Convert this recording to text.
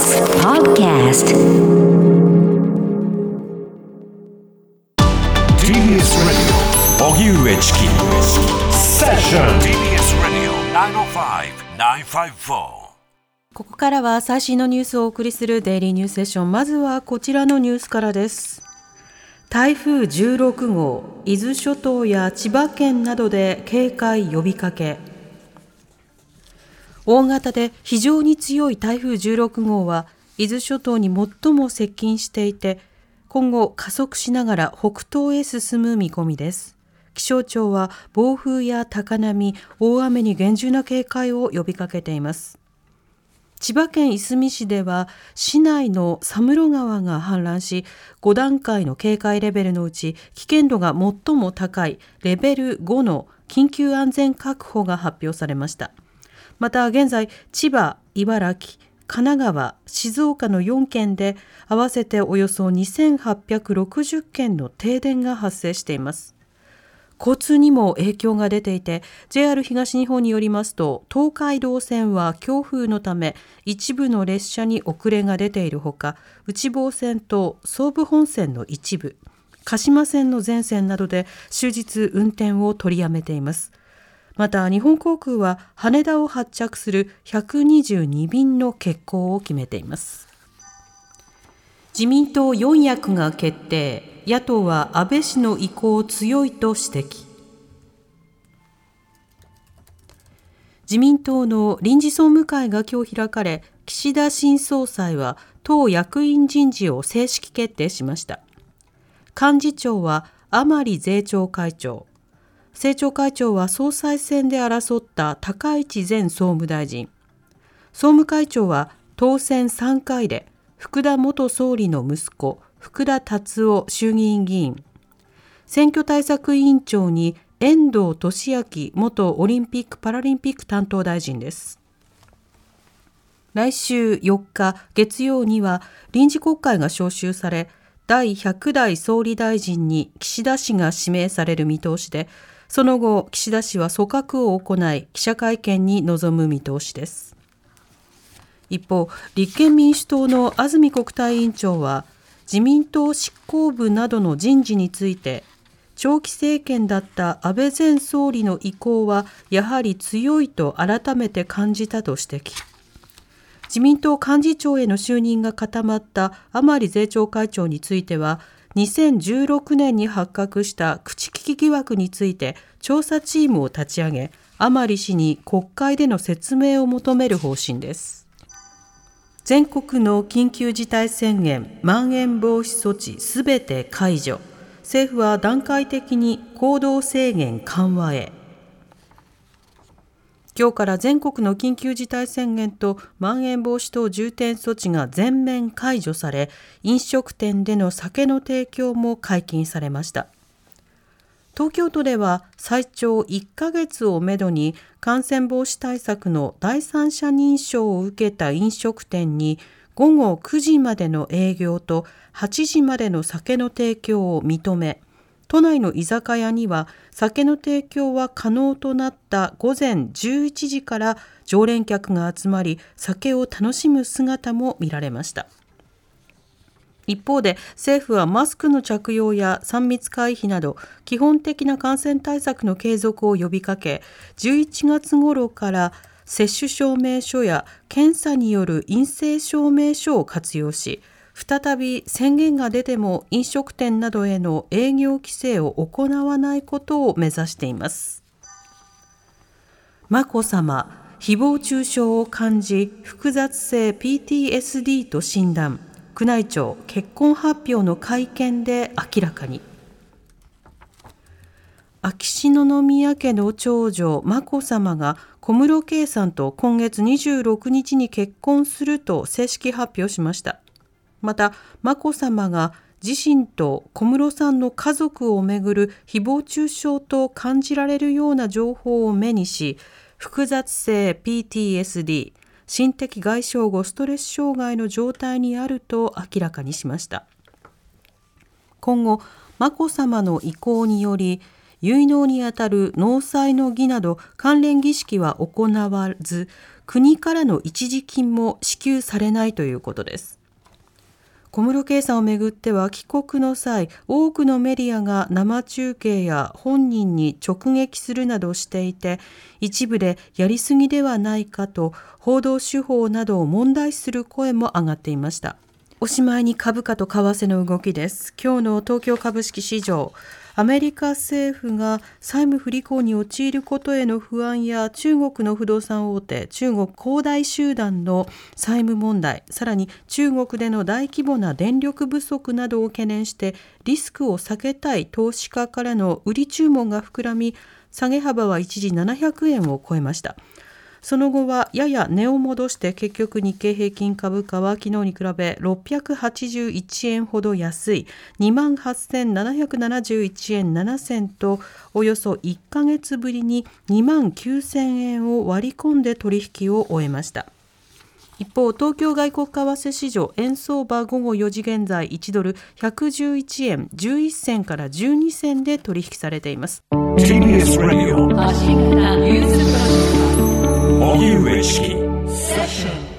TBS Podcast TBS Radio 荻上チキセッション TBS Radio 905-954ここからは最新のニュースをお送りするデイリーニュースセッション。まずはこちらのニュースからです。台風16号、伊豆諸島や千葉県などで警戒呼びかけ。大型で非常に強い台風16号は、伊豆諸島に最も接近していて、今後加速しながら北東へ進む見込みです。気象庁は暴風や高波、大雨に厳重な警戒を呼びかけています。千葉県いすみ市では市内の佐室川が氾濫し5段階の警戒レベルのうち危険度が最も高いレベル5の緊急安全確保が発表されましたまた現在千葉茨城神奈川静岡の4県で合わせておよそ2860件の停電が発生しています。交通にも影響が出ていて JR 東日本によりますと東海道線は強風のため一部の列車に遅れが出ているほか内房線と総武本線の一部鹿島線の全線などで終日運転を取りやめています。また日本航空は羽田を発着する122便の欠航を決めています。自民党4役が決定。野党は安倍氏の意向強いと指摘。自民党の臨時総務会が今日開かれ岸田新総裁は党役員人事を正式決定しました。幹事長は甘利税調会長。政調会長は総裁選で争った高市前総務大臣。総務会長は当選3回で福田元総理の息子福田達夫衆議院議員。選挙対策委員長に遠藤利明元オリンピック・パラリンピック担当大臣です。来週4日月曜には臨時国会が召集され第100代総理大臣に岸田氏が指名される見通しでその後岸田氏は組閣を行い記者会見に臨む見通しです。一方立憲民主党の安住国対委員長は自民党執行部などの人事について長期政権だった安倍前総理の意向はやはり強いと改めて感じたと指摘。自民党幹事長への就任が固まった甘利税調会長については2016年に発覚した口利き疑惑について調査チームを立ち上げ甘利氏に国会での説明を求める方針です。全国の緊急事態宣言まん延防止措置すべて解除。政府は段階的に行動制限緩和へ。今日から全国の緊急事態宣言とまん延防止等重点措置が全面解除され飲食店での酒の提供も解禁されました。東京都では最長1ヶ月をめどに感染防止対策の第三者認証を受けた飲食店に午後9時までの営業と8時までの酒の提供を認め都内の居酒屋には酒の提供は可能となった午前11時から常連客が集まり酒を楽しむ姿も見られました。一方で政府はマスクの着用や3密回避など基本的な感染対策の継続を呼びかけ11月頃から接種証明書や検査による陰性証明書を活用し再び宣言が出ても飲食店などへの営業規制を行わないことを目指しています。眞子さま誹謗中傷を感じ複雑性 PTSD と診断。宮内庁結婚発表の会見で明らかに。秋篠宮家の長女眞子さまが小室圭さんと今月26日に結婚すると正式発表しました。また眞子さまが自身と小室さんの家族をめぐる誹謗中傷と感じられるような情報を目にし複雑性 PTSD 心的外傷後ストレス障害の状態にあると明らかにしました。今後眞子さまの意向により結納にあたる納采の儀など関連儀式は行わず国からの一時金も支給されないということです。小室圭さんをめぐっては帰国の際多くのメディアが生中継や本人に直撃するなどしていて一部でやりすぎではないかと報道手法などを問題視する声も上がっていました。おしまいに株価と為替の動きです。今日の東京株式市場アメリカ政府が債務不履行に陥ることへの不安や中国の不動産大手中国恒大集団の債務問題さらに中国での大規模な電力不足などを懸念してリスクを避けたい投資家からの売り注文が膨らみ下げ幅は一時700円を超えました。その後はやや値を戻して結局日経平均株価は昨日に比べ681円ほど安い28,771円7銭とおよそ1ヶ月ぶりに2万9000円を割り込んで取引を終えました。一方、東京外国為替市場円相場午後4時現在1ドル111円11銭から12銭で取引されています。荻上チキセッション